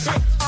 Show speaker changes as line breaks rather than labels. Shake.